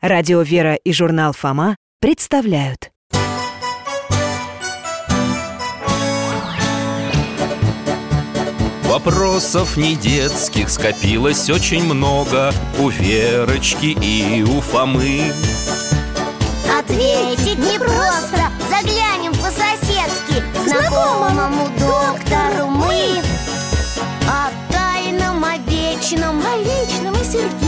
Радио «Вера» и журнал «Фома» представляют. Вопросов не детских скопилось очень много У Верочки и у Фомы. Ответить непросто. Заглянем по-соседски Знакомому доктору мы О тайном, о вечном О личном и сердечном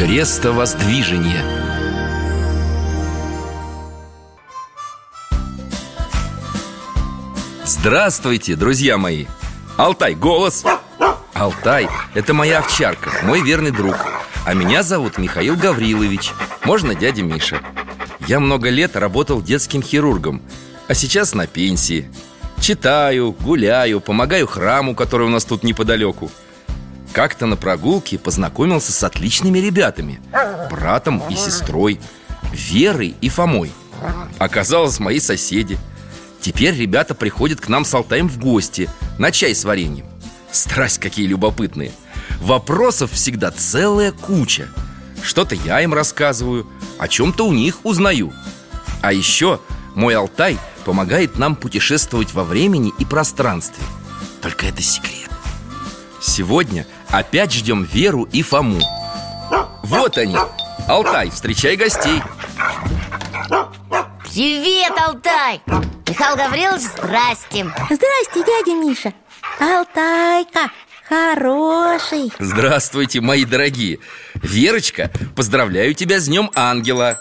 Крестовоздвижение Здравствуйте, друзья мои! Алтай, голос! Алтай – это моя овчарка, мой верный друг. А меня зовут Михаил Гаврилович. Можно дядя Миша. Я много лет работал детским хирургом А сейчас на пенсии. Читаю, гуляю, помогаю храму, который у нас тут неподалеку Как-то на прогулке познакомился с отличными ребятами Братом и сестрой Верой и Фомой. Оказалось, мои соседи. Теперь ребята приходят к нам с Алтаем в гости На чай с вареньем. Страсть какие любопытные. Вопросов всегда целая куча. Что-то я им рассказываю О чем-то у них узнаю. А еще мой Алтай помогает нам путешествовать во времени и пространстве. Только это секрет. Сегодня опять ждем Веру и Фому. Вот они. Алтай, встречай гостей. Привет, Алтай! Михаил Гаврилович, здрасте! Здрасте, дядя Миша. Алтайка, хороший. Здравствуйте, мои дорогие. Верочка, поздравляю тебя с Днем Ангела.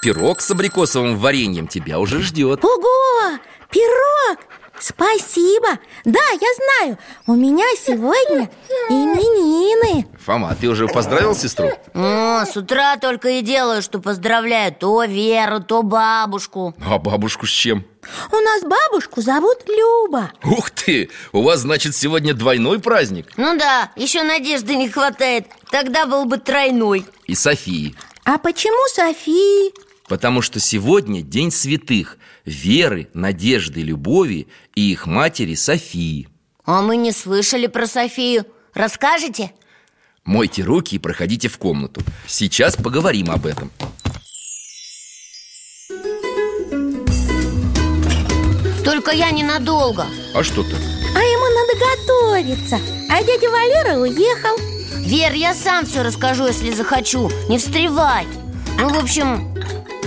Пирог с абрикосовым вареньем тебя уже ждет. Ого, пирог! Спасибо! Да, я знаю, у меня сегодня именины. Фома, ты уже поздравил сестру? О, с утра только и делаю, что поздравляю То Веру, то бабушку. А бабушку с чем? У нас бабушку зовут Люба. Ух ты, у вас, значит, сегодня двойной праздник. Ну да, еще надежды не хватает. Тогда был бы тройной. И Софии. А почему Софии? Потому что сегодня День святых Веры, Надежды, Любови и их матери Софии. А мы не слышали про Софию. Расскажете? Мойте руки и проходите в комнату. Сейчас поговорим об этом. Только я ненадолго. А что так? А ему надо готовиться. А дядя Валера уехал. Вер, я сам все расскажу, если захочу. Не встревай. Ну, в общем,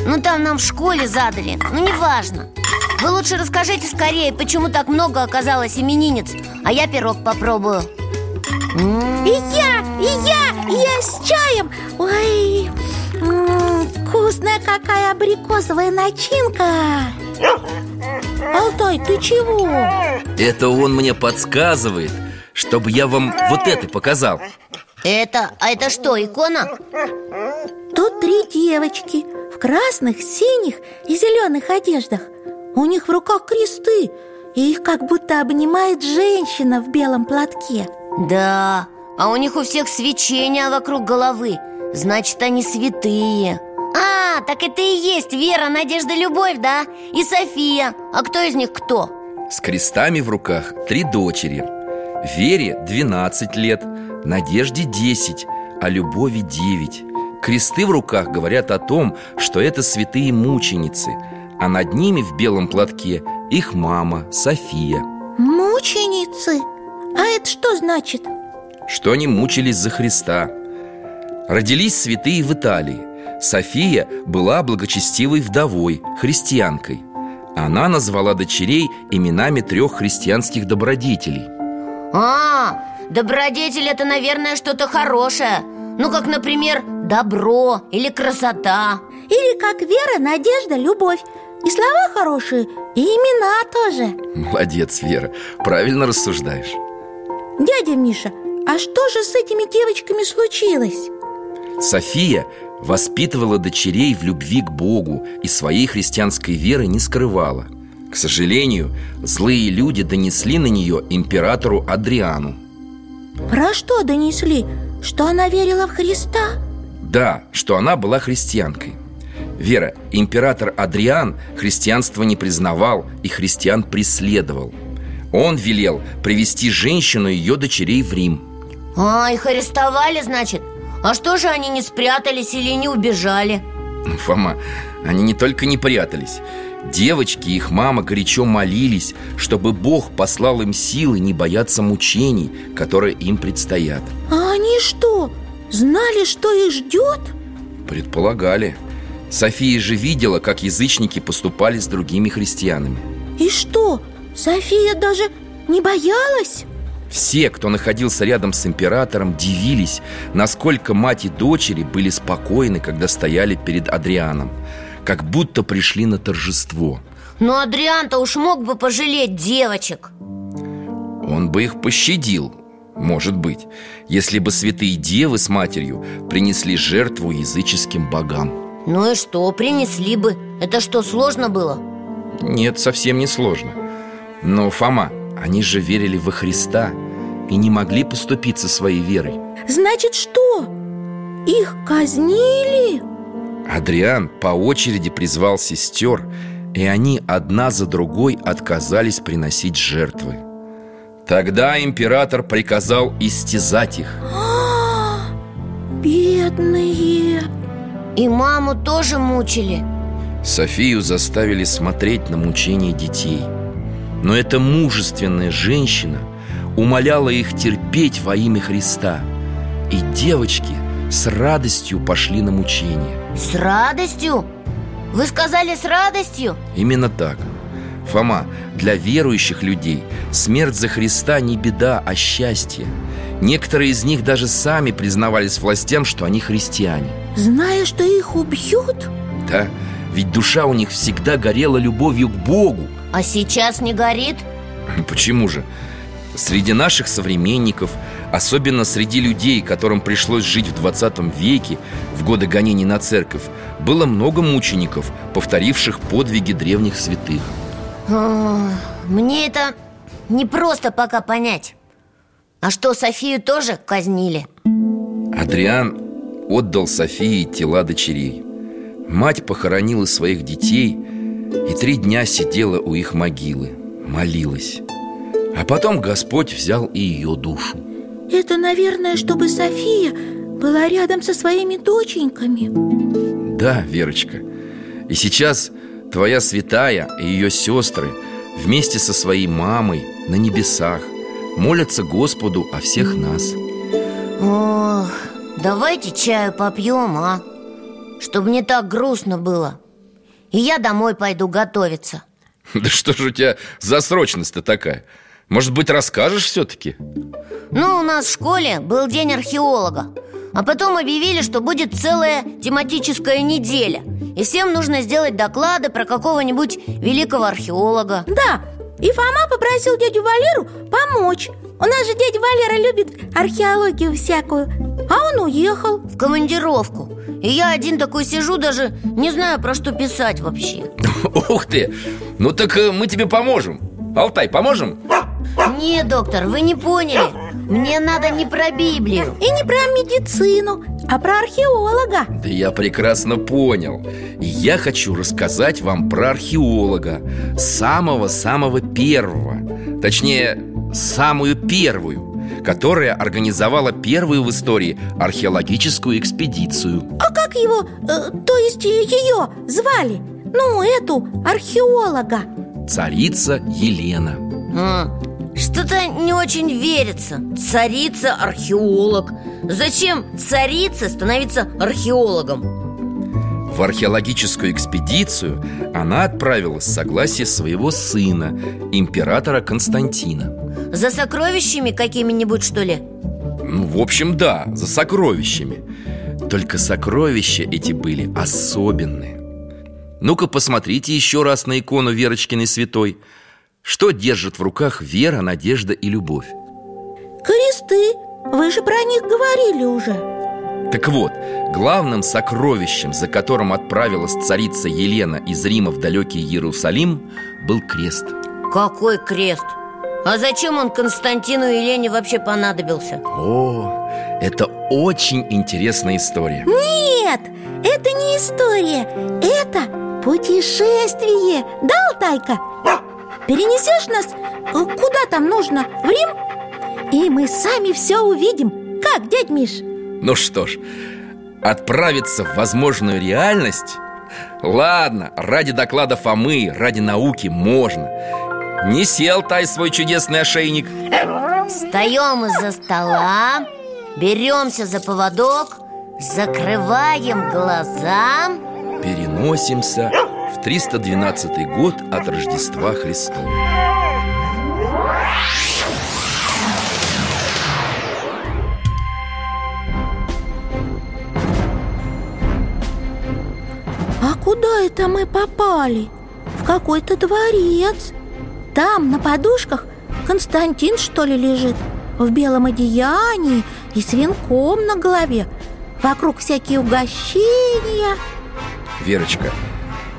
ну там нам в школе задали Ну, неважно. Вы лучше расскажите скорее, почему так много оказалось именинниц А я пирог попробую. И я, и я, и я с чаем. Ой, вкусная какая абрикосовая начинка. Алтай, ты чего? Это он мне подсказывает Чтобы я вам вот это показал. Это, а это что, икона? Тут три девочки красных, синих и зеленых одеждах. У них в руках кресты И их как будто обнимает женщина в белом платке. Да, а у них у всех свечения вокруг головы. Значит, они святые. А, так это и есть Вера, Надежда, Любовь, да? И София. А кто из них кто? С крестами в руках три дочери. Вере 12 лет, Надежде 10, а Любови 9 Кресты в руках говорят о том, что это святые мученицы А над ними в белом платке их мама София. Мученицы? А это что значит? Что они мучились за Христа. Родились святые в Италии. София была благочестивой вдовой, христианкой. Она назвала дочерей именами трех христианских добродетелей. А, добродетель это, наверное, что-то хорошее Ну, как, например, добро или красота. Или как вера, надежда, любовь. И слова хорошие, и имена тоже. Молодец, Вера, правильно рассуждаешь. Дядя Миша, а что же с этими девочками случилось? София Воспитывала дочерей в любви к Богу И своей христианской веры не скрывала. К сожалению, злые люди донесли на нее императору Адриану Про что донесли? Что она верила в Христа? Да, что она была христианкой Вера, император Адриан христианство не признавал и христиан преследовал Он велел привести женщину и ее дочерей в Рим А, их арестовали, значит? А что же они не спрятались или не убежали? Фома, они не только не прятались Девочки и их мама горячо молились, чтобы Бог послал им силы не бояться мучений, которые им предстоят А они что, знали, что их ждет? Предполагали София же видела, как язычники поступали с другими христианами И что, София даже не боялась? Все, кто находился рядом с императором, дивились, насколько мать и дочери были спокойны, когда стояли перед Адрианом Как будто пришли на торжество Но Адриан-то уж мог бы пожалеть девочек Он бы их пощадил, может быть Если бы святые девы с матерью принесли жертву языческим богам Ну и что, принесли бы Это что, сложно было? Нет, совсем не сложно Но, Фома, они же верили во Христа И не могли поступиться своей верой Значит, что? Их казнили? Адриан по очереди призвал сестер И они одна за другой отказались приносить жертвы. Тогда император приказал истязать их. Бедные. И маму тоже мучили. Софию заставили смотреть на мучения детей. Но эта мужественная женщина умоляла их терпеть во имя Христа И девочки с радостью пошли на мучения С радостью? Вы сказали с радостью? Именно так Фома, для верующих людей смерть за Христа не беда, а счастье Некоторые из них даже сами признавались властям, что они христиане Зная, что их убьют? Да, ведь душа у них всегда горела любовью к Богу А сейчас не горит? Почему же? Среди наших современников, особенно среди людей, которым пришлось жить в 20 веке, в годы гонений на церковь, было много мучеников, повторивших подвиги древних святых. А, Мне это не просто пока понять А что, Софию тоже казнили? Адриан отдал Софии тела дочерей. Мать похоронила своих детей и три дня сидела у их могилы, молилась. А потом Господь взял и ее душу. Это, наверное, чтобы София была рядом со своими доченьками Да, Верочка И сейчас твоя святая и ее сестры Вместе со своей мамой на небесах Молятся Господу о всех нас Ох, давайте чаю попьем, а? Чтобы не так грустно было И я домой пойду готовиться Да что же у тебя за срочность-то такая? Может быть, расскажешь все-таки? Ну, у нас в школе был день археолога А потом объявили, что будет целая тематическая неделя И всем нужно сделать доклады про какого-нибудь великого археолога. Да, и Фома попросил дядю Валеру помочь. У нас же дядя Валера любит археологию всякую А он уехал. В командировку. И я один такой сижу, даже не знаю, про что писать вообще. Ух ты! Ну так э, мы тебе поможем. Алтай, поможем? Не, доктор, вы не поняли Мне надо не про Библию. И не про медицину, а про археолога. Да я прекрасно понял. Я хочу рассказать вам про археолога. Самого-самого первого. Точнее, самую первую Которая организовала первую в истории археологическую экспедицию. А как его, э, то есть ее звали? Ну, эту, археолога. Царица Елена. А, Что-то не очень верится. Царица археолог. Зачем царице становиться археологом? В археологическую экспедицию она отправилась с согласия своего сына, императора Константина. За сокровищами какими-нибудь, что ли? Ну, в общем, да, за сокровищами. Только сокровища эти были особенные. Ну-ка посмотрите еще раз на икону Верочкиной святой Что держит в руках вера, надежда и любовь? Кресты, вы же про них говорили уже Так вот, главным сокровищем, за которым отправилась царица Елена из Рима в далекий Иерусалим, был крест Какой крест? А зачем он Константину и Елене вообще понадобился? О, это очень интересная история Нет, это не история Это путешествие Да, Алтайка? Перенесешь нас э, куда там нужно? В Рим? И мы сами все увидим Как, дядь Миш? Ну что ж, отправиться в возможную реальность? Ладно, ради доклада Фомы, ради науки можно Не сел тай свой чудесный ошейник Встаем из-за стола Беремся за поводок Закрываем глаза Переносимся 312 год от Рождества Христова. А куда это мы попали? В какой-то дворец. Там на подушках Константин, что ли, лежит? В белом одеянии и с венком на голове. Вокруг всякие угощения. Верочка,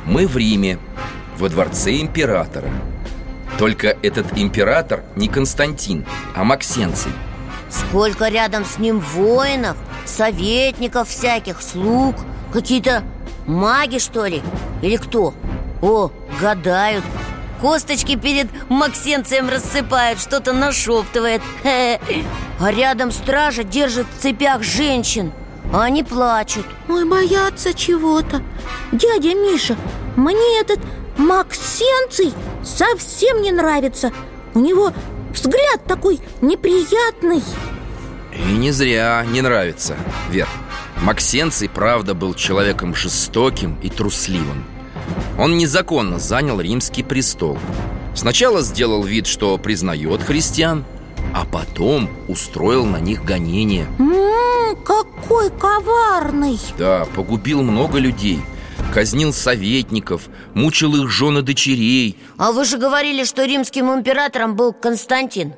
мы в Риме, во дворце императора. Только этот император не Константин, а Максенций. Сколько рядом с ним воинов, советников всяких, слуг Какие-то маги, что ли? Или кто? О, гадают. Косточки перед Максенцием рассыпают, что-то нашептывает А рядом стража держит в цепях женщин они плачут. Ой, боятся чего-то. Дядя Миша, мне этот Максенций совсем не нравится. У него взгляд такой неприятный. И не зря не нравится, Вер. Максенций, правда, был человеком жестоким и трусливым. Он незаконно занял римский престол. Сначала сделал вид, что признает христиан А потом устроил на них гонения М-м, какой коварный! Да, погубил много людей Казнил советников, мучил их жены дочерей. А вы же говорили, что римским императором был Константин.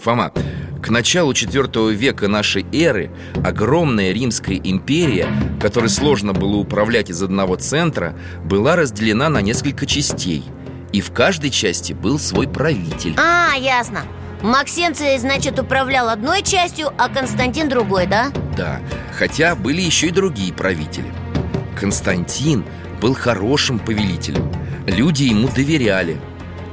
Фома, к началу IV века нашей эры огромная Римская империя, которой сложно было управлять из одного центра, была разделена на несколько частей. И в каждой части был свой правитель. А, ясно Максенций, значит, управлял одной частью, а Константин другой, да? Да, хотя были еще и другие правители. Константин был хорошим повелителем. Люди ему доверяли.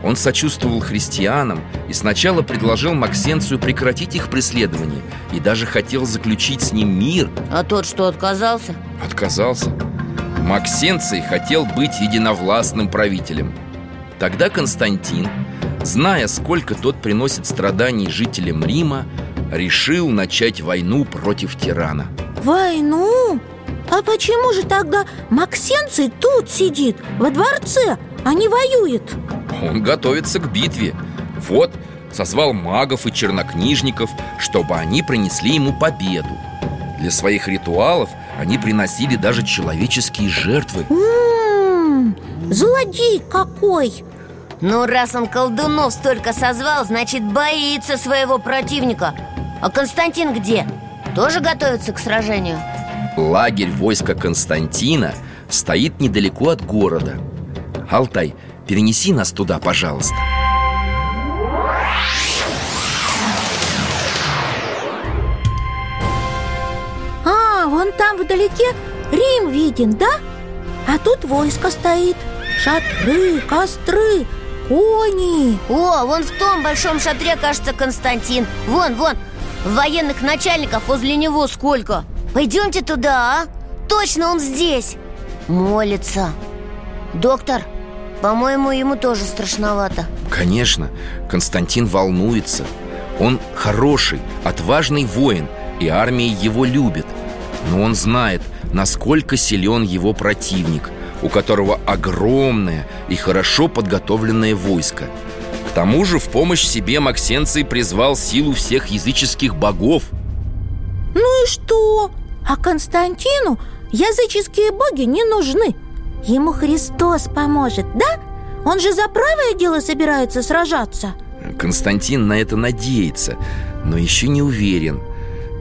Он сочувствовал христианам и сначала предложил Максенцию прекратить их преследование и даже хотел заключить с ним мир. А тот что, отказался? Отказался. Максенций хотел быть единовластным правителем. Тогда Константин, зная, сколько тот приносит страданий жителям Рима, решил начать войну против тирана. Войну? А почему же тогда Максенций тут сидит, во дворце, а не воюет? Он готовится к битве. Вот, созвал магов и чернокнижников, чтобы они принесли ему победу. Для своих ритуалов они приносили даже человеческие жертвы. М-м, злодей какой! Ну, раз он колдунов столько созвал, значит, боится своего противника А Константин где? Тоже готовится к сражению? Лагерь войска Константина стоит недалеко от города. Алтай, перенеси нас туда, пожалуйста. А, вон там вдалеке Рим виден, да? А тут войско стоит Шатры, костры, кони. О, вон в том большом шатре, кажется, Константин. Вон, вон, военных начальников возле него сколько. Пойдемте туда, а? Точно он здесь. Молится. Доктор, по-моему, ему тоже страшновато. Конечно, Константин волнуется. Он хороший, отважный воин, и армия его любит. Но он знает, насколько силен его противник, у которого огромное и хорошо подготовленное войско. К тому же в помощь себе Максенций призвал силу всех языческих богов. Ну и что? А Константину языческие боги не нужны Ему Христос поможет, да? Он же за правое дело собирается сражаться Константин на это надеется, но еще не уверен.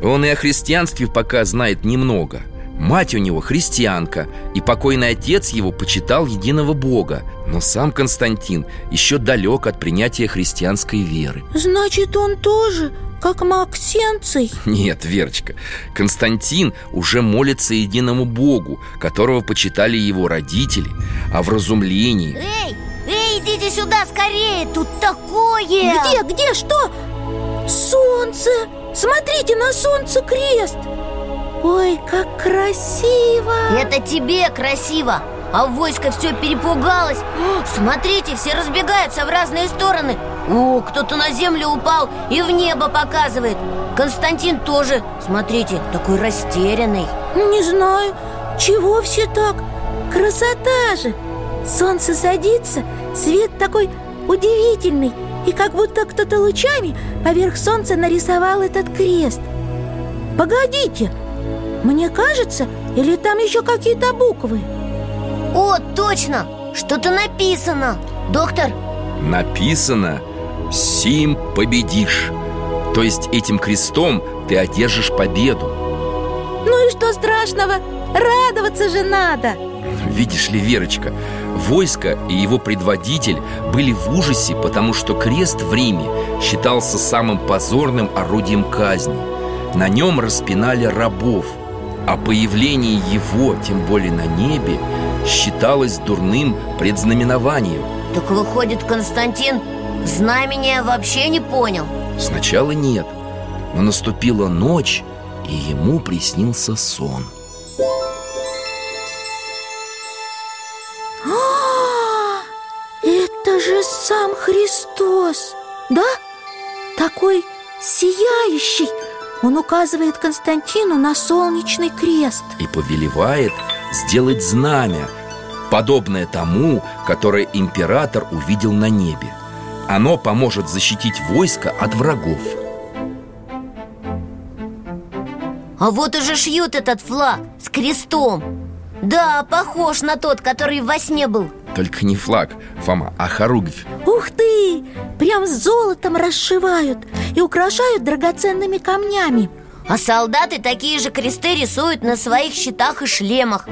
Он и о христианстве пока знает немного Мать у него христианка И покойный отец его почитал единого Бога Но сам Константин еще далек от принятия христианской веры Значит, он тоже, как Максенций Нет, Верочка, Константин уже молится единому Богу Которого почитали его родители О вразумлении Эй, эй, идите сюда скорее, тут такое Где, где, что? Солнце! Смотрите, на солнце крест! Ой, как красиво! Это тебе красиво А войско все перепугалось Смотрите, все разбегаются в разные стороны О, кто-то на землю упал и в небо показывает Константин тоже, смотрите, такой растерянный Не знаю, чего все так? Красота же! Солнце садится, свет такой удивительный И как будто кто-то лучами поверх солнца нарисовал этот крест Погодите, мне кажется, или там еще какие-то буквы? О, точно! Что-то написано Доктор, Написано «Сим победишь» То есть этим крестом ты одержишь победу Ну и что страшного? Радоваться же надо! Видишь ли, Верочка, войско и его предводитель были в ужасе, потому что крест в Риме считался самым позорным орудием казни. На нем распинали рабов, а появление его, тем более на небе, считалось дурным предзнаменованием. так выходит, Константин знамения вообще не понял Сначала нет, но наступила ночь, и ему приснился сон. А, это же сам Христос, да? Такой сияющий Он указывает Константину на солнечный крест и повелевает сделать знамя, подобное тому, которое император увидел на небе. Оно поможет защитить войско от врагов. А вот уже шьют этот флаг с крестом Да, похож на тот, который во сне был Только не флаг, Фома, а хоругвь. Ух ты! Прям с золотом расшивают И украшают драгоценными камнями. А солдаты такие же кресты рисуют на своих щитах и шлемах.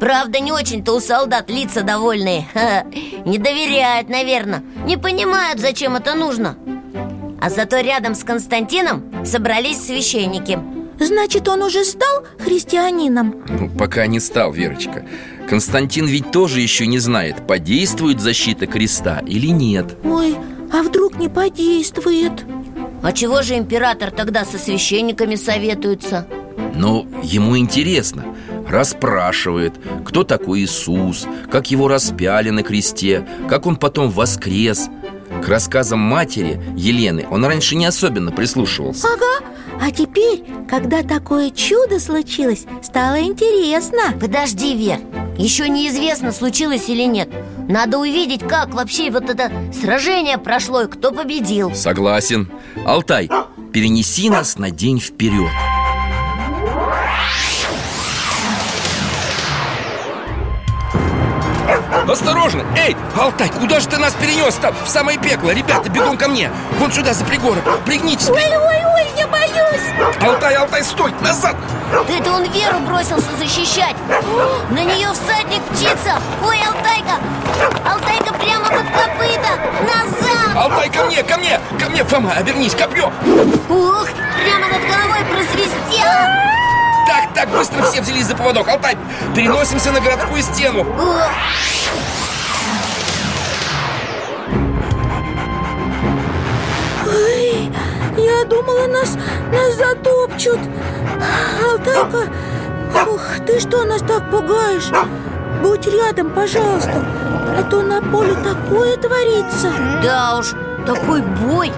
Правда, не очень-то у солдат лица довольные. Ха, Не доверяют, наверное Не понимают, зачем это нужно. А зато рядом с Константином собрались священники Значит, он уже стал христианином? Ну, пока не стал, Верочка. Константин ведь тоже еще не знает, подействует защита креста или нет. Ой, а вдруг не подействует? А чего же император тогда со священниками советуется? Но ему интересно, расспрашивает, кто такой Иисус, как его распяли на кресте, как он потом воскрес. К рассказам матери Елены он раньше не особенно прислушивался. Ага, а теперь, когда такое чудо случилось, стало интересно Подожди, Вер, еще неизвестно, случилось или нет Надо увидеть, как вообще вот это сражение прошло и кто победил Согласен. Алтай, перенеси нас на день вперед. Осторожно! Эй, Алтай, куда же ты нас перенес там? В самое пекло, ребята, бегом ко мне! Вон сюда, за пригорок, пригнитесь! Ой, ой, ой, я боюсь! Алтай, Алтай, стой, назад! Да это он Веру бросился защищать! На нее всадник птица! Ой, Алтайка! Алтайка прямо под копыта! Назад! Алтай, ко мне, ко мне, ко мне, Фома, обернись, копье! Ух, прямо над головой просвистело Так, так, быстро все взялись за поводок. Алтай, переносимся на городскую стену. Ой, я думала, нас, нас затопчут. Алтайка, ух, ты что нас так пугаешь? Будь рядом, пожалуйста А то на поле такое творится. Да уж, такой бой.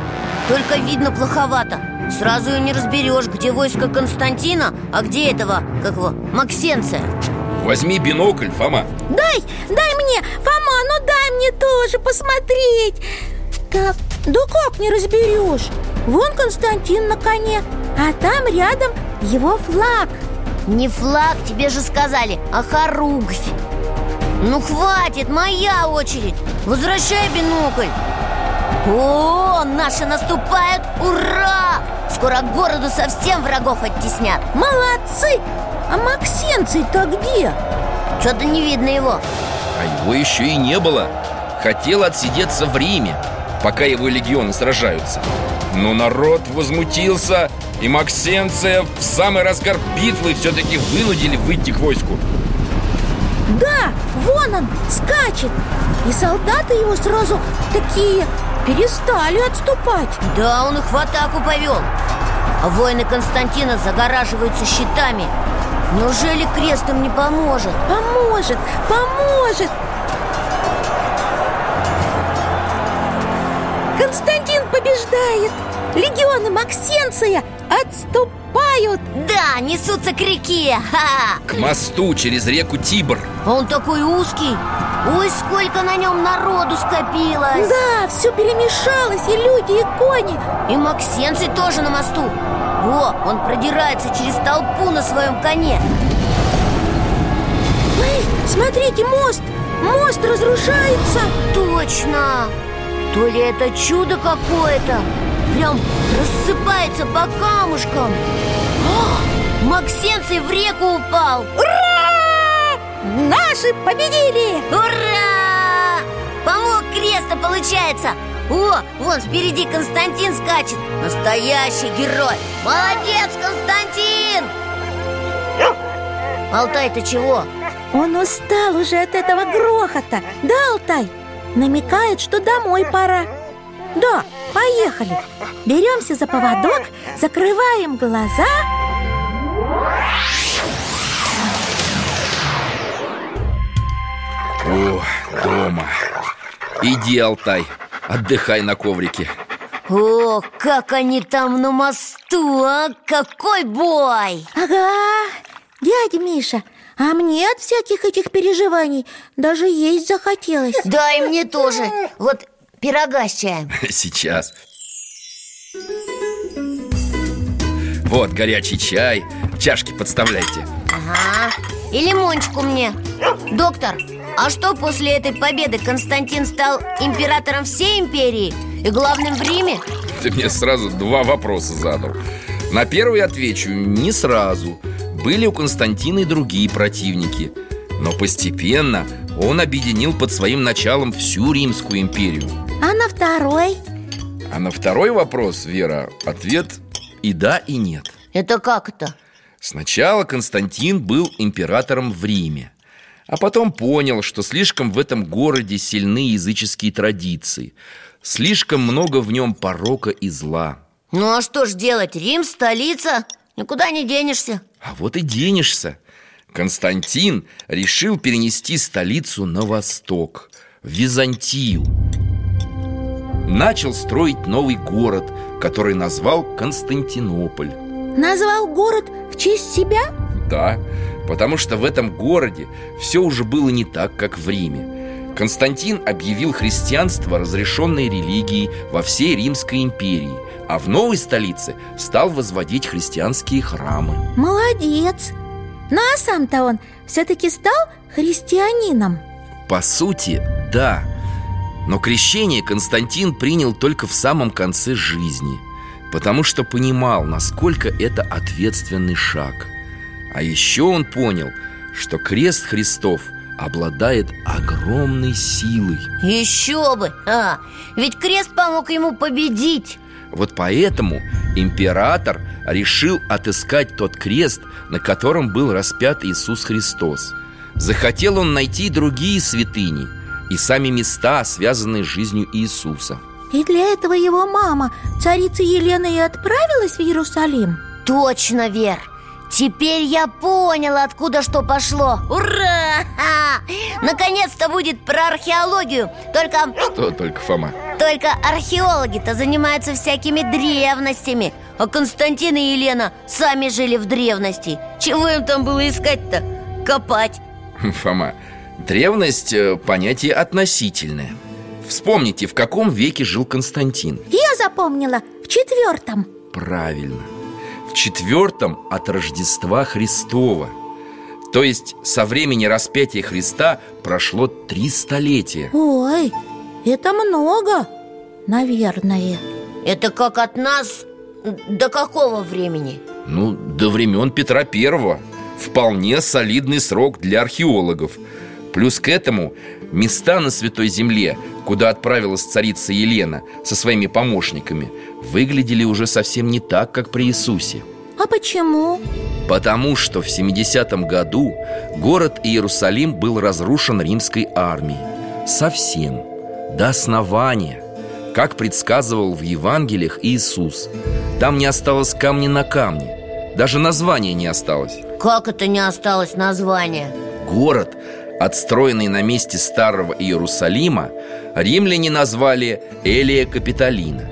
Только видно плоховато Сразу и не разберешь, где войско Константина А где этого, как его, Максенция. Возьми бинокль, Фома. Дай, дай мне, Фома, ну дай мне тоже посмотреть. Так, да как не разберешь? Вон Константин на коне, а там рядом его флаг. Не флаг, тебе же сказали, а хоругвь. Ну хватит, моя очередь. Возвращай бинокль О, наши наступают! Ура! Скоро к городу совсем врагов оттеснят Молодцы! А Максенций-то где? Что-то не видно его А его еще и не было Хотел отсидеться в Риме Пока его легионы сражаются Но народ возмутился И Максенция в самый разгар битвы Все-таки вынудили выйти к войску Да, вон он, скачет И солдаты его сразу такие перестали отступать. Да, он их в атаку повел А воины Константина загораживаются щитами. Неужели крест им не поможет? Поможет, поможет. Константин побеждает. Легионы Максенция отступают. Да, несутся к реке. Ха! К мосту через реку Тибр. Он такой узкий Ой, сколько на нем народу скопилось. Да, все перемешалось, и люди, и кони. И Максенций тоже на мосту. О, он продирается через толпу на своем коне. Эй, смотрите, мост! Мост разрушается! Точно! То ли это чудо какое-то? Прям рассыпается по камушкам. О, Максенций в реку упал. Ура! Наши победили! Ура! Помог креста, получается О, вон впереди Константин скачет Настоящий герой Молодец, Константин! Алтай, ты чего? Он устал уже от этого грохота Да, Алтай? Намекает, что домой пора Да, поехали Беремся за поводок, закрываем глаза дома. Иди, Алтай, отдыхай на коврике. О, как они там на мосту, а? Какой бой! Ага, дядя Миша, а мне от всяких этих переживаний даже есть захотелось. Да, и мне тоже. Вот пирога с чаем. Сейчас. Вот горячий чай. Чашки подставляйте. Ага, и лимончику мне. Доктор, а что после этой победы Константин стал императором всей империи и главным в Риме? Ты мне сразу два вопроса задал На первый отвечу не сразу Были у Константина и другие противники Но постепенно он объединил под своим началом всю Римскую империю А на второй? А на второй вопрос, Вера, ответ и да, и нет Это как это? Сначала Константин был императором в Риме А потом понял, что слишком в этом городе сильны языческие традиции. Слишком много в нем порока и зла. Ну а что ж делать? Рим – столица, никуда не денешься. А вот и денешься. Константин решил перенести столицу на восток В Византию. Начал строить новый город, который назвал Константинополь. Назвал город в честь себя? Да, потому что в этом городе все уже было не так, как в Риме. Константин объявил христианство разрешенной религией во всей Римской империи А в новой столице стал возводить христианские храмы. Молодец! Ну а сам-то он все-таки стал христианином? По сути, да. Но крещение Константин принял только в самом конце жизни Потому что понимал, насколько это ответственный шаг А еще он понял, что крест Христов обладает огромной силой. Еще бы! А, ведь крест помог ему победить. Вот поэтому император решил отыскать тот крест, на котором был распят Иисус Христос. Захотел он найти другие святыни и сами места, связанные с жизнью Иисуса. И для этого его мама, царица Елена, и отправилась в Иерусалим? Точно, Вер Теперь я понял, откуда что пошло. Ура! Ха! Наконец-то будет про археологию. Только, Что только, Фома? только археологи-то занимаются всякими древностями. А Константин и Елена сами жили в древности. Чего им там было искать-то? Копать. Фома, древность э, – понятие относительное. Вспомните, в каком веке жил Константин. Я запомнила, в четвертом Правильно четвертом от Рождества Христова. То есть со времени распятия Христа прошло три столетия. Ой, это много наверное. Это как от нас до какого времени? Ну, до времен Петра Первого. Вполне солидный срок для археологов Плюс к этому места на Святой Земле, куда отправилась царица Елена со своими помощниками Выглядели уже совсем не так, как при Иисусе. А почему? Потому что в 70-м году город Иерусалим был разрушен римской армией. Совсем, до основания. Как предсказывал в Евангелиях Иисус Там не осталось камня на камне. Даже названия не осталось. Как это не осталось названия? Город, отстроенный на месте старого Иерусалима Римляне назвали Элия Капитолина.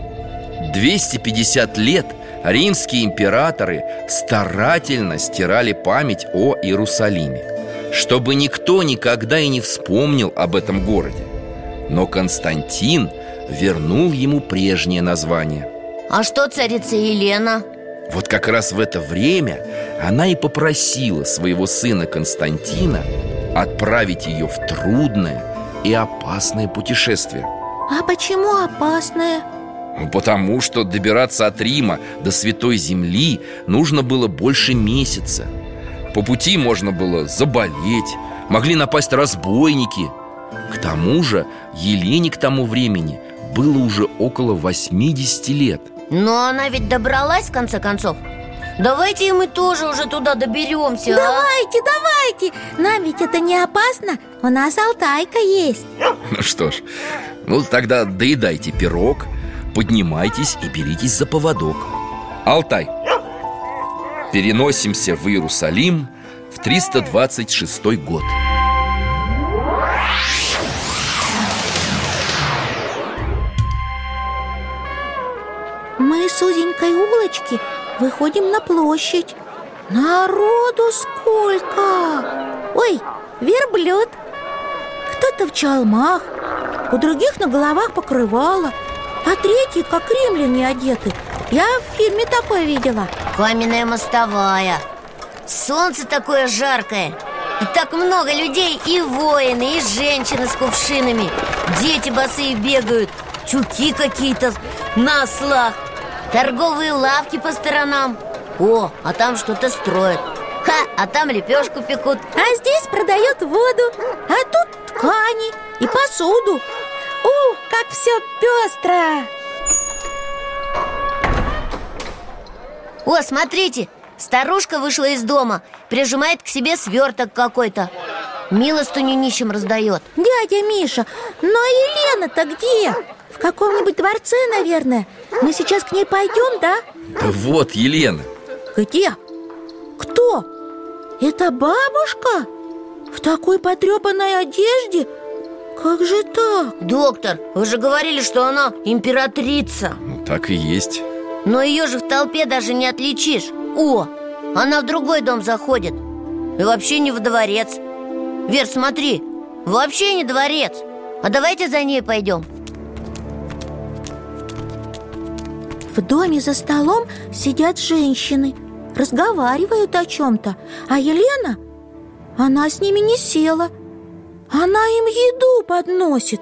250 лет римские императоры старательно стирали память о Иерусалиме Чтобы никто никогда и не вспомнил об этом городе. Но Константин вернул ему прежнее название. А что царица Елена? Вот как раз в это время она и попросила своего сына Константина Отправить ее в трудное и опасное путешествие. А почему опасное? Ну, Потому что добираться от Рима до Святой Земли нужно было больше месяца. По пути можно было заболеть, могли напасть разбойники. К тому же Елене к тому времени было уже около 80 лет. Но она ведь добралась в конце концов Давайте и мы тоже уже туда доберемся а? Давайте, давайте. Нам ведь это не опасно. У нас Алтайка есть. Ну что ж, ну тогда доедайте пирог Поднимайтесь и беритесь за поводок. Алтай. Переносимся в Иерусалим в 326 год. Мы с узенькой улочки выходим на площадь. Народу сколько! Ой, верблюд. Кто-то в чалмах. У других на головах покрывало. А третьи, как римляне, одеты. Я в фильме такое видела. Каменная мостовая. Солнце такое жаркое. И так много людей. И воины, и женщины с кувшинами. Дети босые бегают. Тюки какие-то на ослах Торговые лавки по сторонам. О, а там что-то строят. Ха, а там лепешку пекут. А здесь продают воду А тут ткани и посуду. Ух, как все пестро О, смотрите, старушка вышла из дома Прижимает к себе сверток какой-то. Милостыню нищим раздает. Дядя Миша, но Елена-то где? В каком-нибудь дворце, наверное Мы сейчас к ней пойдем, да? Да вот, Елена Где? Кто? Это бабушка? В такой потрепанной одежде? Как же так? Доктор, вы же говорили, что она императрица Ну так и есть Но ее же в толпе даже не отличишь О, она в другой дом заходит И вообще не в дворец Вер, смотри, вообще не дворец А давайте за ней пойдем В доме за столом сидят женщины Разговаривают о чем-то А Елена? Она с ними не села Она им еду подносит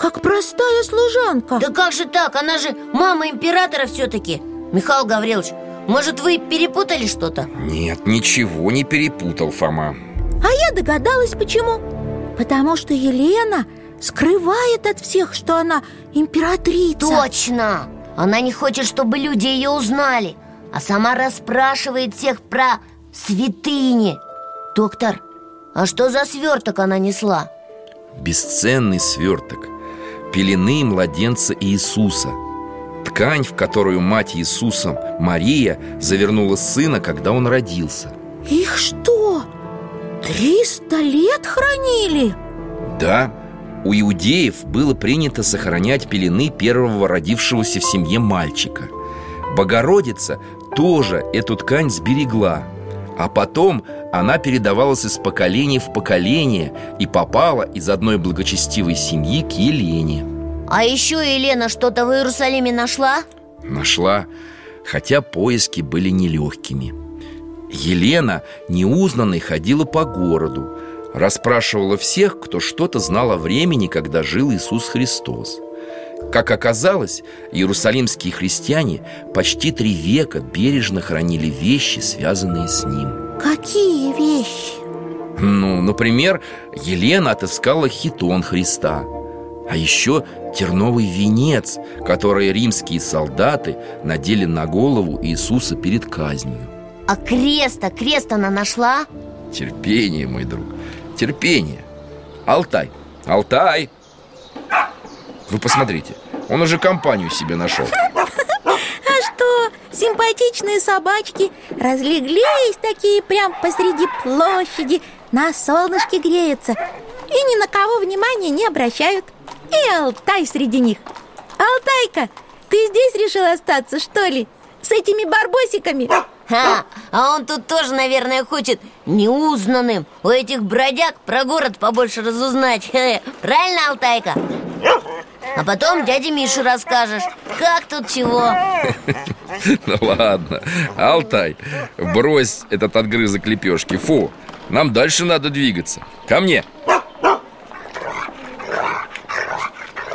Как простая служанка Да как же так? Она же мама императора все-таки Михаил Гаврилович, может вы перепутали что-то? Нет, ничего не перепутал, Фома А я догадалась, почему Потому что Елена скрывает от всех, что она императрица Точно! Она не хочет, чтобы люди ее узнали А сама расспрашивает всех про святыни Доктор, а что за сверток она несла? Бесценный сверток Пелены младенца Иисуса Ткань, в которую мать Иисуса, Мария, завернула сына, когда он родился Их что, триста лет хранили? Да, у иудеев было принято сохранять пелены первого родившегося в семье мальчика. Богородица тоже эту ткань сберегла А потом она передавалась из поколения в поколение И попала из одной благочестивой семьи к Елене. А еще Елена что-то в Иерусалиме нашла? Нашла, хотя поиски были нелегкими Елена неузнанной ходила по городу Расспрашивала всех, кто что-то знал о времени, когда жил Иисус Христос Как оказалось, иерусалимские христиане почти три века бережно хранили вещи, связанные с ним Какие вещи? Ну, например, Елена отыскала хитон Христа А еще терновый венец, который римские солдаты надели на голову Иисуса перед казнью А крест-то, крест она нашла? Терпение, мой друг, терпение. Алтай, Алтай. Вы посмотрите, он уже компанию себе нашел. А что, симпатичные собачки разлеглись такие прям посреди площади На солнышке греются и ни на кого внимания не обращают. И Алтай среди них. Алтайка, ты здесь решил остаться, что ли? С этими барбосиками? Ха, а он тут тоже, наверное, хочет неузнанным У этих бродяг про город побольше разузнать. Правильно, Алтайка? А потом дяде Мише расскажешь Как тут чего. Ну ладно, Алтай, брось этот отгрызок лепешки. Фу, нам дальше надо двигаться. Ко мне.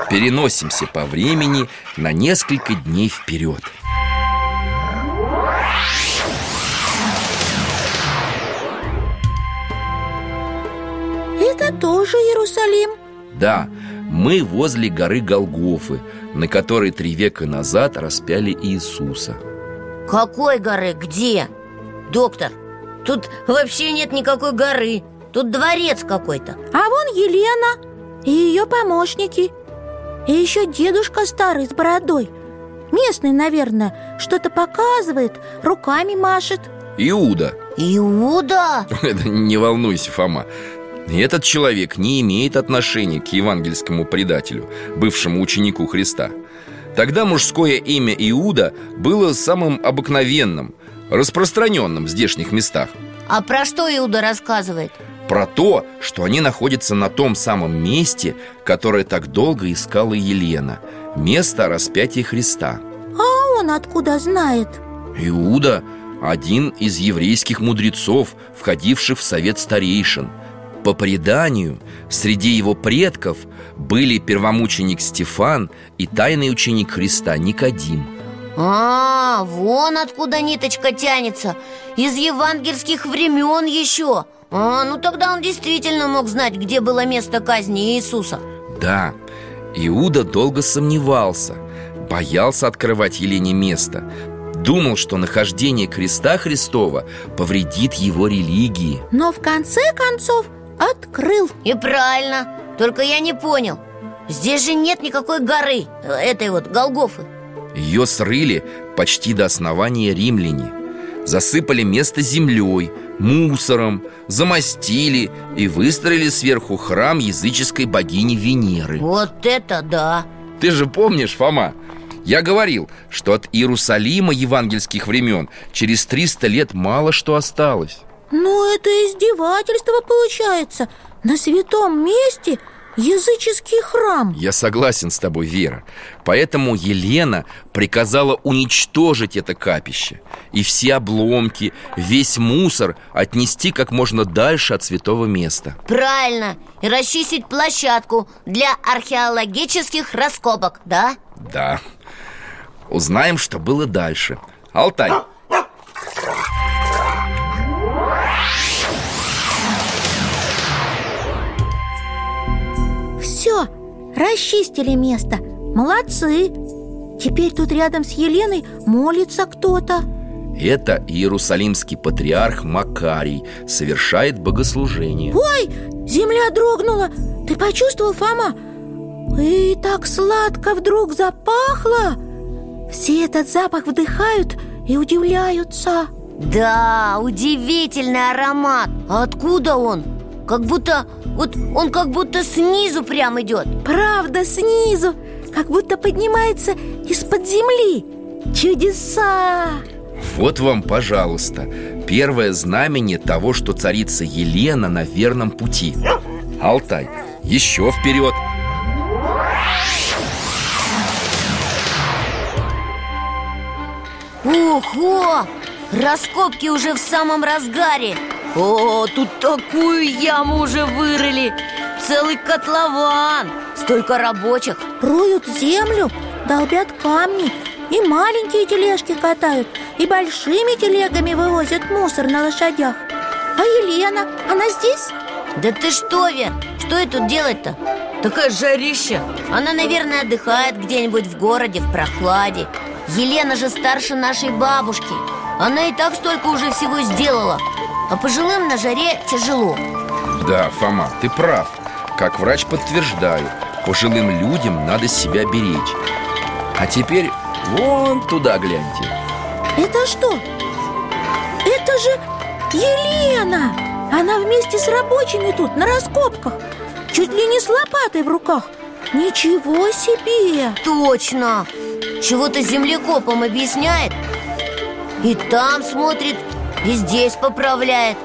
Переносимся по времени на несколько дней вперед Это тоже Иерусалим? Да, мы возле горы Голгофы На которой три века назад распяли Иисуса. Какой горы? Где? Доктор, тут вообще нет никакой горы. Тут дворец какой-то. А вон Елена и ее помощники. И еще дедушка старый с бородой. Местный, наверное, что-то показывает, руками машет. Иуда. Иуда? Не волнуйся, Фома Этот человек не имеет отношения к евангельскому предателю Бывшему ученику Христа Тогда мужское имя Иуда было самым обыкновенным Распространенным в здешних местах А про что Иуда рассказывает? Про то, что они находятся на том самом месте, которое так долго искала Елена Место распятия Христа А он откуда знает? Иуда – один из еврейских мудрецов, входивших в совет старейшин По преданию, среди его предков были первомученик Стефан и тайный ученик Христа Никодим. А, вон откуда ниточка тянется. Из евангельских времен еще. А, ну тогда он действительно мог знать, где было место казни Иисуса. Да, Иуда долго сомневался Боялся открывать Елене место. Думал, что нахождение креста Христова повредит его религии. Но в конце концов открыл. И правильно, только я не понял. Здесь же нет никакой горы, этой вот Голгофы. Ее срыли почти до основания римляне. Засыпали место землей, мусором, замостили и выстроили сверху храм языческой богини Венеры. Вот это да! Ты же помнишь, Фома? Я говорил, что от Иерусалима евангельских времен через 300 лет мало что осталось Ну это издевательство получается. На святом месте языческий храм. Я согласен с тобой, Вера. Поэтому Елена приказала уничтожить это капище И все обломки, весь мусор отнести как можно дальше от святого места. Правильно, и расчистить площадку для археологических раскопок, да? Да. Узнаем, что было дальше. Алтай Все, расчистили место. Молодцы. Теперь тут рядом с Еленой молится кто-то. Это иерусалимский патриарх Макарий. Совершает богослужение. Ой, земля дрогнула. Ты почувствовал, Фома? И так сладко вдруг запахло. Все этот запах вдыхают и удивляются. Да, удивительный аромат. Откуда он? Как будто, вот он как будто снизу прям идет. Правда, снизу. Как будто поднимается из-под земли. Чудеса! Вот вам, пожалуйста, первое знамение того, что царица Елена на верном пути. Алтай, еще вперед. Ого! Раскопки уже в самом разгаре О, тут такую яму уже вырыли. Целый котлован. Столько рабочих. Роют землю, долбят камни. И маленькие тележки катают И большими телегами вывозят мусор на лошадях. А Елена, она здесь? Да ты что, Вер, что ей тут делать-то? Такая жарища. Она, наверное, отдыхает где-нибудь в городе, в прохладе. Елена же старше нашей бабушки Она и так столько уже всего сделала А пожилым на жаре тяжело Да, Фома, ты прав Как врач подтверждаю Пожилым людям надо себя беречь А теперь вон туда гляньте Это что? Это же Елена! Она вместе с рабочими тут, на раскопках Чуть ли не с лопатой в руках Ничего себе! Точно! Чего-то землекопом объясняет И там смотрит, и здесь поправляет.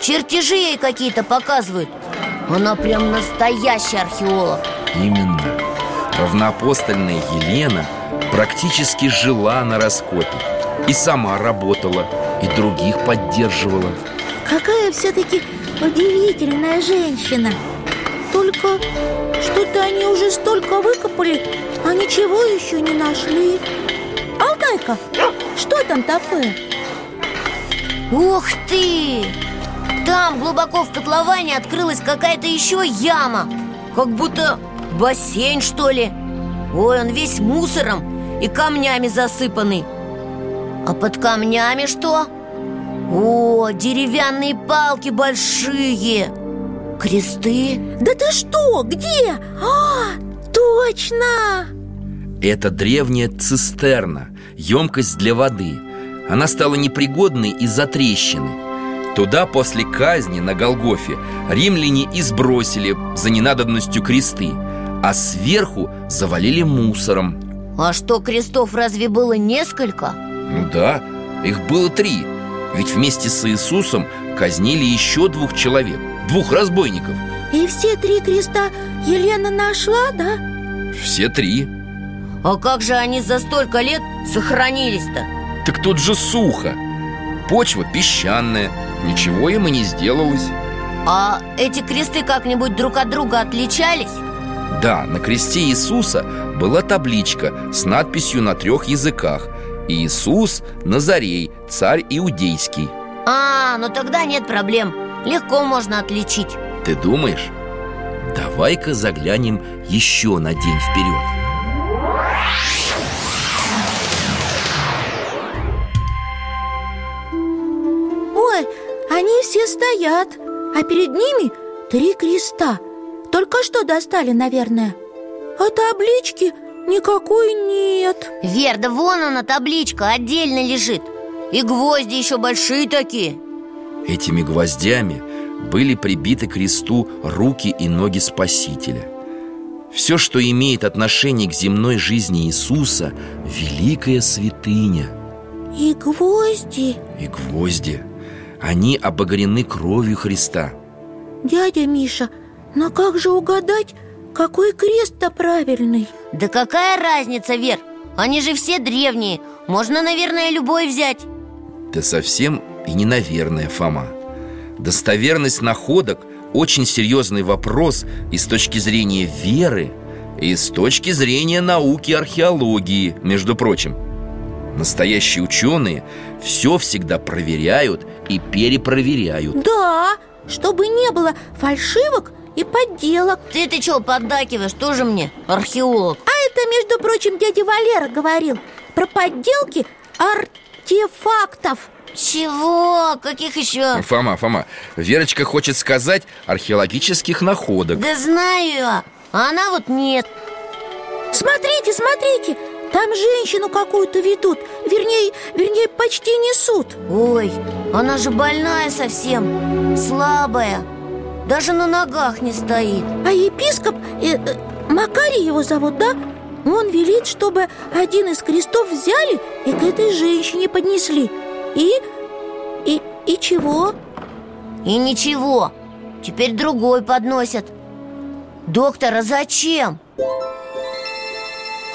Чертежи ей какие-то показывают. Она прям настоящий археолог. Именно. Равноапостольная Елена практически жила на раскопе. И сама работала, и других поддерживала. Какая все-таки удивительная женщина. Только что-то они уже столько выкопали, а ничего еще не нашли Алтайка, что там такое? Ух ты! Там глубоко в котловане открылась какая-то еще яма Как будто бассейн, что ли Ой, он весь мусором и камнями засыпанный А под камнями что? О, деревянные палки большие Кресты Да ты что, где? А, точно! Это древняя цистерна, емкость для воды. Она стала непригодной из-за трещины. Туда после казни на Голгофе римляне и сбросили за ненадобностью кресты А сверху завалили мусором. А что, крестов разве было несколько? Ну да, их было три. Ведь вместе с Иисусом казнили еще двух человек Двух разбойников. И все три креста Елена нашла, да? Все три А как же они за столько лет сохранились-то? Так тут же сухо Почва песчаная Ничего им и не сделалось А эти кресты как-нибудь друг от друга отличались? Да, на кресте Иисуса была табличка с надписью на трех языках Иисус Назарей, царь иудейский А, ну тогда нет проблем Легко можно отличить Ты думаешь? Давай-ка заглянем еще на день вперед все стоят А перед ними три креста. Только что достали, наверное. А таблички никакой нет. Вер, да вон она табличка отдельно лежит. И гвозди еще большие такие. Этими гвоздями были прибиты к кресту руки и ноги Спасителя. Все, что имеет отношение к земной жизни Иисуса – великая святыня. И гвозди. И гвозди Они обогрены кровью Христа. Дядя Миша, но как же угадать, какой крест-то правильный? Да какая разница, Вер? Они же все древние. Можно, наверное, любой взять. Да совсем и не наверное, Фома. Достоверность находок – очень серьезный вопрос и с точки зрения веры, и с точки зрения науки археологии, между прочим Настоящие ученые все всегда проверяют и перепроверяют. Да, чтобы не было фальшивок и подделок. Ты-ты что, поддакиваешь, тоже мне археолог. А это, между прочим, дядя Валера говорил Про подделки артефактов. Чего? Каких еще? Фома, Фома, Верочка хочет сказать археологических находок. Да знаю. Я, а она вот нет. Смотрите, смотрите, там женщину какую-то ведут. Вернее, вернее, почти несут. Ой, она же больная совсем. Слабая. Даже на ногах не стоит. А епископ, э, э, Макарий его зовут, да? Он велит, чтобы один из крестов взяли и к этой женщине поднесли. И... и... и чего? И ничего. Теперь другой подносят. Доктор, а зачем?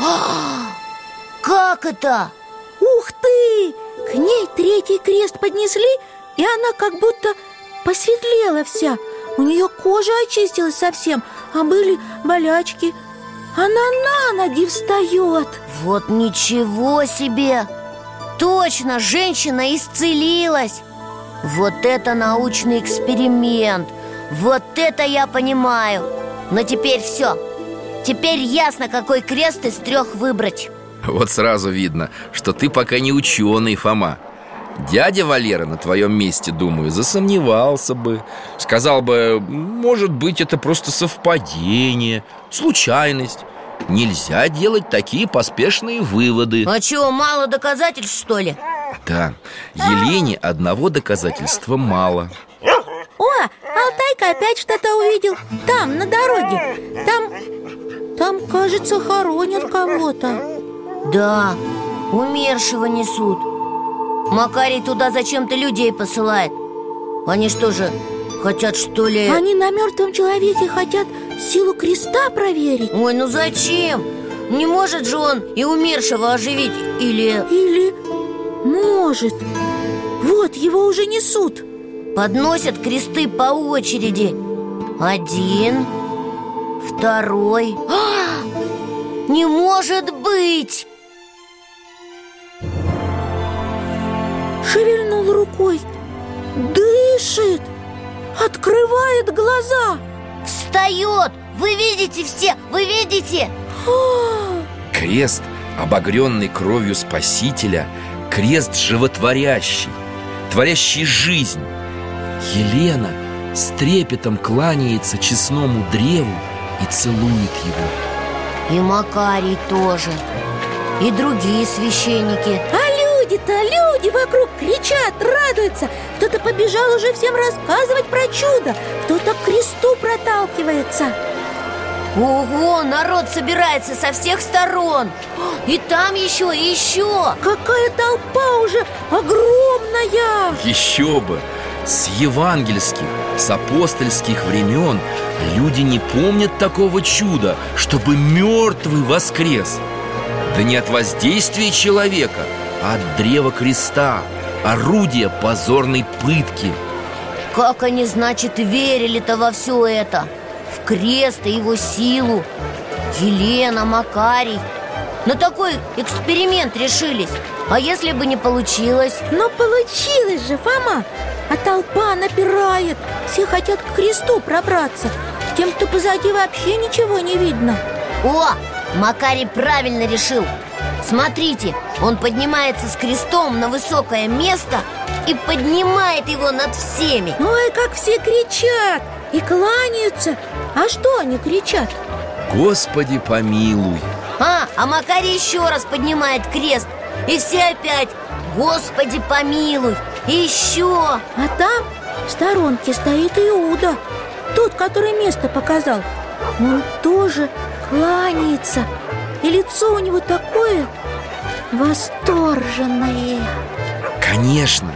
А, как это? Ух ты! К ней третий крест поднесли, и она как будто посветлела вся У нее кожа очистилась совсем а были болячки Она на ноги встает Вот ничего себе! Точно, женщина исцелилась! Вот это научный эксперимент! Вот это я понимаю! Но теперь все Теперь ясно, какой крест из трех выбрать Вот сразу видно, что ты пока не ученый, Фома. Дядя Валера на твоем месте, думаю, засомневался бы. Сказал бы, может быть, это просто совпадение, случайность. Нельзя делать такие поспешные выводы. А чего, мало доказательств, что ли? Да, Елене одного доказательства мало. О, Алтайка опять что-то увидел. Там, на дороге. Там, там, кажется, хоронят кого-то Да, умершего несут. Макарий туда зачем-то людей посылает. Они что же, хотят что ли... Они на мертвом человеке хотят силу креста проверить. Ой, ну зачем? Не может же он и умершего оживить Или? Или, может. Вот, его уже несут. Подносят кресты по очереди. Один, второй. А! Не может быть! Рукой. Дышит. Открывает глаза. Встает! Вы видите все? Вы видите? А, Крест, обогренный кровью Спасителя Крест животворящий, творящий жизнь. Елена с трепетом кланяется честному древу и целует его. И Макарий тоже. И другие священники. А люди-то, люди вокруг кричат, радуются. Кто-то побежал уже всем рассказывать про чудо Кто-то к кресту проталкивается. Ого, народ собирается со всех сторон. И там еще, и еще. Какая толпа уже огромная. Еще бы! С евангельских, с апостольских времен люди не помнят такого чуда, чтобы мертвый воскрес. Да не от воздействия человека, а от древа креста, орудия позорной пытки. Как они, значит, верили-то во все это? В крест и его силу? Елена, Макарий. На такой эксперимент решились. А если бы не получилось? Но получилось же, Фома. А толпа напирает. Все хотят к кресту пробраться. Тем, кто позади вообще ничего не видно. О, Макарий правильно решил. Смотрите, он поднимается с крестом на высокое место И поднимает его над всеми. Ой, как все кричат и кланяются. А что они кричат? Господи, помилуй! А, а Макарий еще раз поднимает крест. И все опять Господи помилуй И еще. А там в сторонке стоит Иуда Тот, который место показал. Он тоже кланяется. И лицо у него такое восторженное Конечно,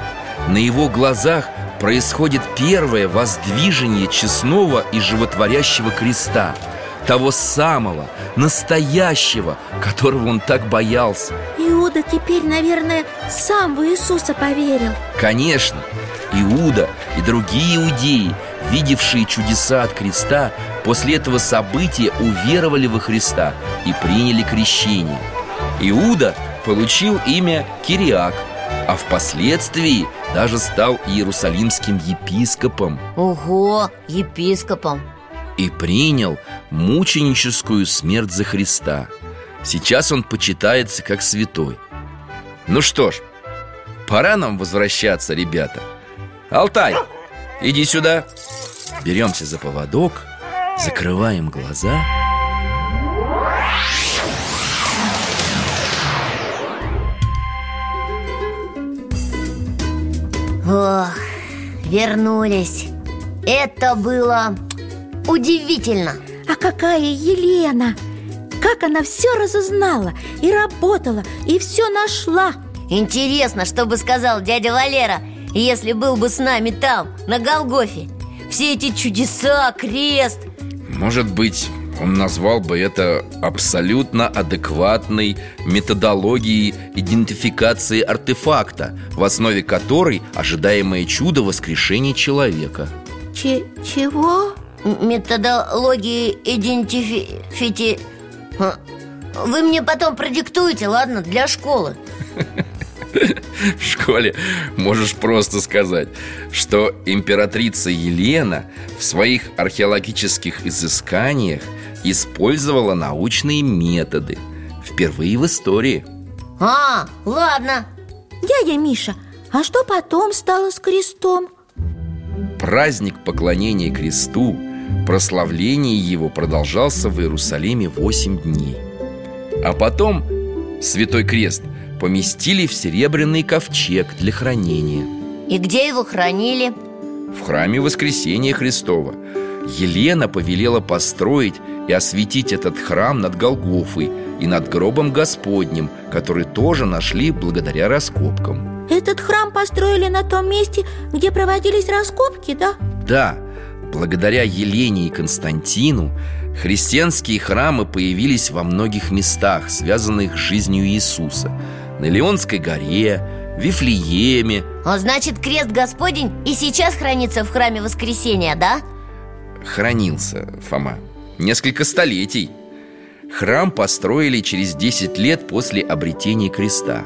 на его глазах происходит первое воздвижение честного и животворящего креста Того самого, настоящего, которого он так боялся. Иуда теперь, наверное, сам в Иисуса поверил. Конечно, Иуда и другие иудеи, видевшие чудеса от креста, после этого события уверовали во Христа и приняли крещение. Иуда получил имя Кириак, а впоследствии даже стал иерусалимским епископом Ого, епископом и принял мученическую смерть за Христа. Сейчас он почитается как святой. Ну что ж, пора нам возвращаться, ребята. Алтай, иди сюда. Беремся за поводок, закрываем глаза. Ох, вернулись. Это было удивительно. А какая Елена! Как она все разузнала и работала, и все нашла? Интересно, что бы сказал дядя Валера Если был бы с нами там, на Голгофе. Все эти чудеса, крест. Может быть, он назвал бы это абсолютно адекватной методологией идентификации артефакта, в основе которой ожидаемое чудо воскрешения человека. Че чего? Методологии идентифити... Вы мне потом продиктуете, ладно, для школы В школе можешь просто сказать, что императрица Елена в своих археологических изысканиях использовала научные методы Впервые в истории. А, ладно. Дядя Миша, а что потом стало с крестом? Праздник поклонения кресту, прославление его продолжался в Иерусалиме 8 дней. А потом Святой Крест поместили в серебряный ковчег для хранения И где его хранили? В храме Воскресения Христова Елена повелела построить и осветить этот храм над Голгофой и над гробом Господним, который тоже нашли благодаря раскопкам Этот храм построили на том месте, где проводились раскопки, да? Да, благодаря Елене и Константину христианские храмы появились во многих местах, связанных с жизнью Иисуса На Леонской горе, Вифлееме. А значит, крест Господень и сейчас хранится в храме Воскресения, да? Хранился, Фома, несколько столетий. Храм построили через 10 лет после обретения креста.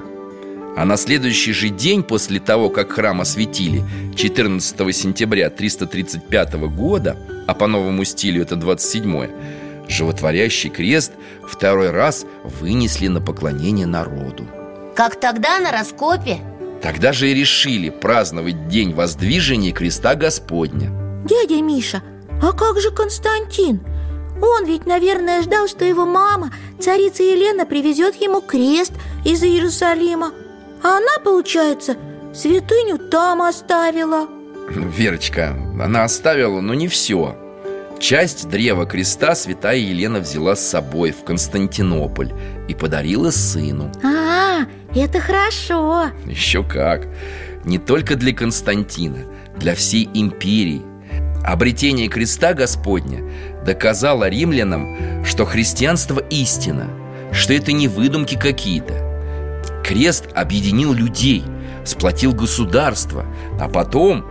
А на следующий же день после того, как храм осветили 14 сентября 335 года А по новому стилю это 27 Животворящий крест второй раз вынесли на поклонение народу Как тогда на раскопе? Тогда же и решили праздновать День воздвижения креста Господня. Дядя Миша, а как же Константин? Он ведь, наверное, ждал, что его мама, царица Елена, привезет ему крест из Иерусалима. А она, получается, святыню там оставила. Верочка, она оставила, но не все Часть древа креста святая Елена взяла с собой в Константинополь И подарила сыну. А, это хорошо. Еще как. Не только для Константина Для всей империи. Обретение креста Господня доказало римлянам, что христианство истина Что это не выдумки какие-то. Крест объединил людей, сплотил государство А потом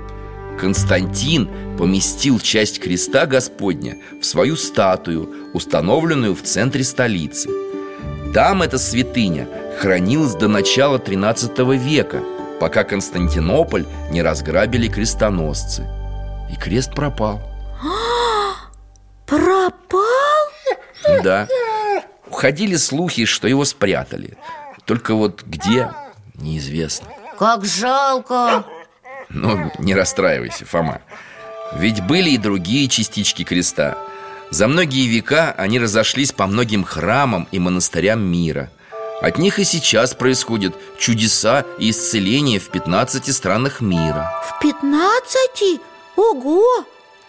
Константин поместил часть креста Господня в свою статую, установленную в центре столицы. Там эта святыня хранилась до начала 13 века Пока Константинополь не разграбили крестоносцы. И крест пропал. Пропал? Да. Уходили слухи, что его спрятали. Только вот где, неизвестно. Как жалко! Ну, не расстраивайся, Фома. Ведь были и другие частички креста. За многие века они разошлись по многим храмам и монастырям мира От них и сейчас происходят чудеса и исцеления в 15 странах мира В пятнадцати? Ого!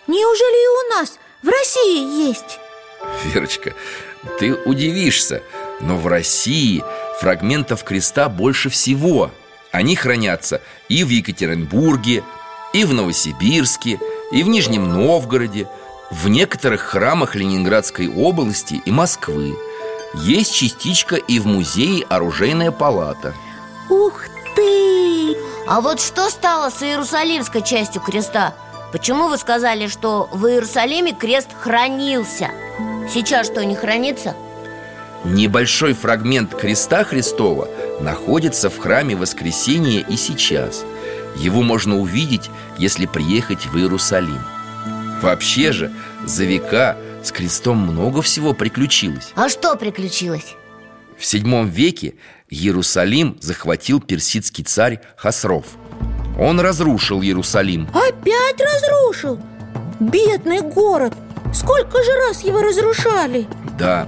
Неужели и у нас в России есть? Верочка, ты удивишься Но в России фрагментов креста больше всего Они хранятся и в Екатеринбурге, и в Новосибирске, и в Нижнем Новгороде В некоторых храмах Ленинградской области и Москвы Есть частичка и в музее «Оружейная палата» Ух ты! А вот что стало с Иерусалимской частью креста? Почему вы сказали, что в Иерусалиме крест хранился? Сейчас что, не хранится? Небольшой фрагмент креста Христова находится в храме Воскресения и сейчас Его можно увидеть, если приехать в Иерусалим Вообще же, за века с крестом много всего приключилось А что приключилось? В седьмом веке Иерусалим захватил персидский царь Хасров Он разрушил Иерусалим Опять разрушил? Бедный город! Сколько же раз его разрушали? Да,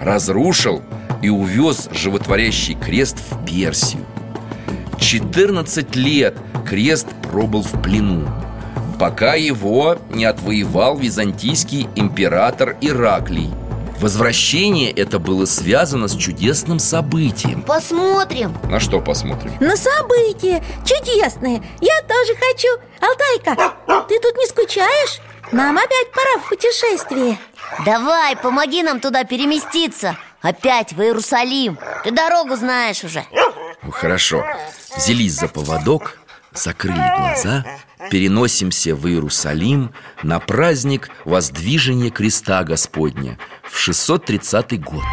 разрушил и увез животворящий крест в Персию 14 лет крест пробыл в плену Пока его не отвоевал византийский император Ираклий. Возвращение это было связано с чудесным событием. Посмотрим. На что посмотрим? На события чудесные. Я тоже хочу. Алтайка, ты тут не скучаешь? Нам опять пора в путешествие. Давай, помоги нам туда переместиться. Опять в Иерусалим. Ты дорогу знаешь уже. Ну, Хорошо, взялись за поводок закрыли глаза, переносимся в Иерусалим на праздник Воздвижения Креста Господня в 630 год.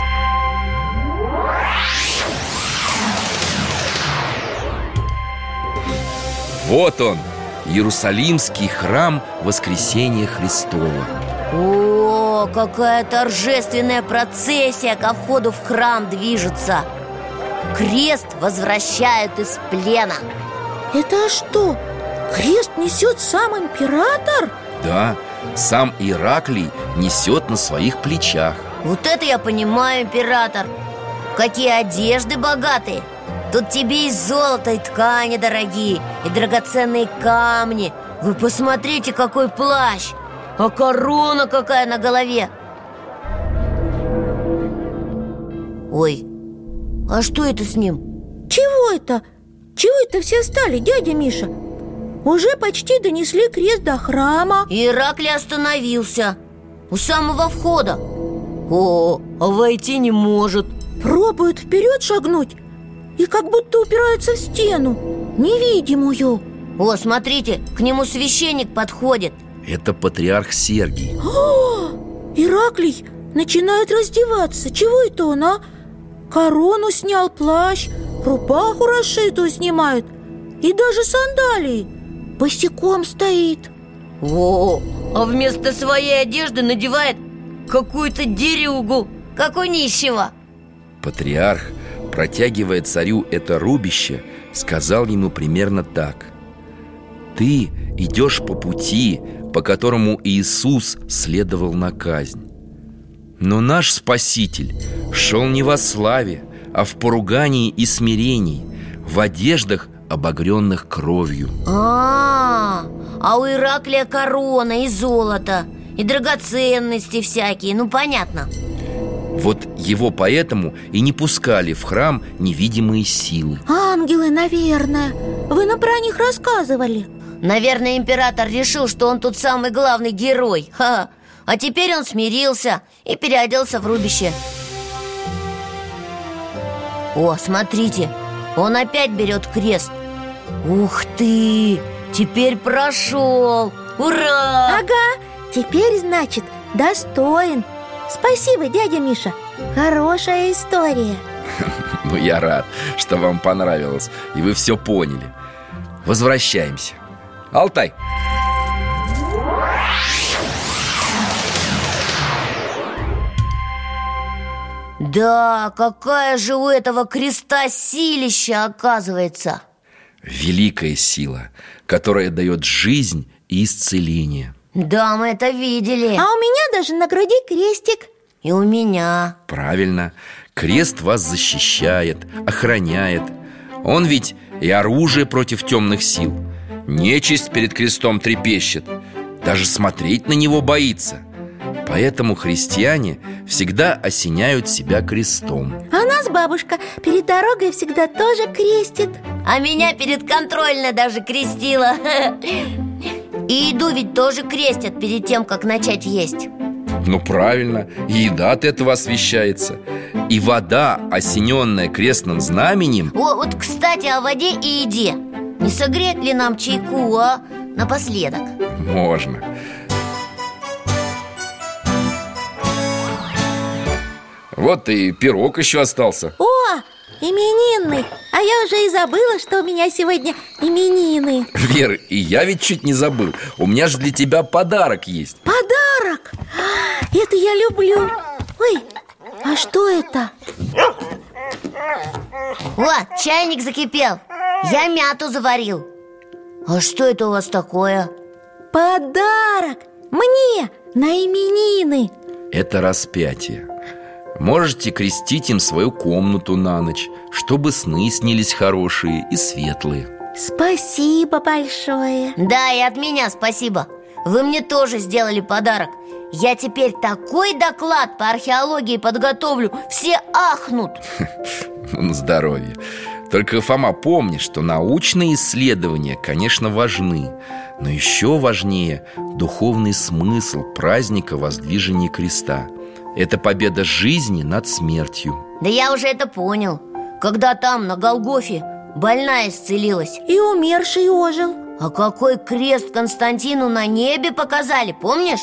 Вот он, Иерусалимский храм Воскресения Христова. О, какая торжественная процессия ко входу в храм движется Крест возвращают из плена Это что, крест несет сам император? Да, сам Ираклий несет на своих плечах Вот это я понимаю, император Какие одежды богатые Тут тебе и золото, и ткани дорогие, и драгоценные камни Вы посмотрите, какой плащ А корона какая на голове Ой, а что это с ним? Чего это? Чего это все стали, дядя Миша? Уже почти донесли крест до храма. Ираклий остановился У самого входа. О, а войти не может. Пробует вперед шагнуть И как будто упирается в стену Невидимую. О, смотрите, к нему священник подходит. Это патриарх Сергий. Ираклий начинает раздеваться. Чего это он, а? Корону снял, плащ Рубаху расшитую снимает И даже сандалии Босиком стоит. О, а вместо своей одежды надевает какую-то дерюгу. Как у нищего. Патриарх, протягивая царю это рубище, сказал ему примерно так. Ты идешь по пути, по которому Иисус следовал на казнь. Но наш Спаситель шел не во славе, а в поругании и смирении В одеждах, обогренных кровью. А, а у Ираклия корона и золото И драгоценности всякие, ну понятно. Вот его поэтому и не пускали в храм невидимые силы. Ангелы, наверное. Вы нам про них рассказывали. Наверное, император решил, что он тут самый главный герой. Ха. А теперь он смирился и переоделся в рубище. О, смотрите, он опять берет крест Ух ты, теперь прошел! Ура! Ага, теперь, значит, достоин. Спасибо, дядя Миша. Хорошая история. Ну, я рад, что вам понравилось И вы все поняли. Возвращаемся. Алтай! Да, какая же у этого креста силища оказывается Великая сила, которая дает жизнь и исцеление. Да, мы это видели. А у меня даже на груди крестик. И у меня. Правильно, крест вас защищает, охраняет. Он ведь и оружие против темных сил. Нечисть перед крестом трепещет. Даже смотреть на него боится. Поэтому христиане всегда осеняют себя крестом. А нас бабушка перед дорогой всегда тоже крестит А меня перед контрольной даже крестила И еду ведь тоже крестят перед тем, как начать есть. Ну правильно, еда от этого освещается. И вода, осененная крестным знаменем. О, вот, кстати, о воде и еде. Не согреть ли нам чайку, а? Напоследок. Можно. Вот и пирог еще остался. О, именинный А я уже и забыла, что у меня сегодня именины Вера, и я ведь чуть не забыл У меня же для тебя подарок есть Подарок! А, Это я люблю Ой, а что это? О, чайник закипел Я мяту заварил А что это у вас такое? Подарок! Мне на именины Это распятие Можете крестить им свою комнату на ночь Чтобы сны снились хорошие и светлые. Спасибо большое. Да, и от меня спасибо. Вы мне тоже сделали подарок. Я теперь такой доклад по археологии подготовлю. Все ахнут. Ну, На здоровье. Только, Фома, помни, что научные исследования, конечно, важны Но еще важнее духовный смысл праздника Воздвижения Креста Это победа жизни над смертью. Да я уже это понял. Когда там, на Голгофе, Больная исцелилась. И умерший ожил. А какой крест Константину на небе показали, помнишь?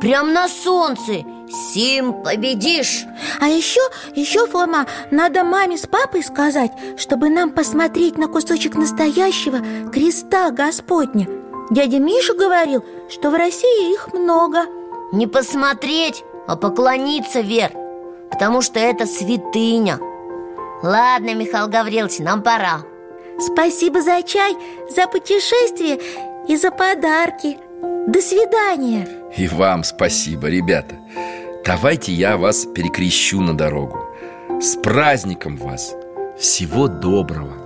Прям на солнце. Сим победишь. А еще, еще, Фома, надо маме с папой сказать Чтобы нам посмотреть на кусочек настоящего креста Господня. Дядя Миша говорил, что в России их много. Не посмотреть, а поклониться, Вер Потому что это святыня. Ладно, Михаил Гаврилович, нам пора. Спасибо за чай, за путешествие и за подарки. До свидания. И вам спасибо, ребята. Давайте я вас перекрещу на дорогу. С праздником вас! Всего доброго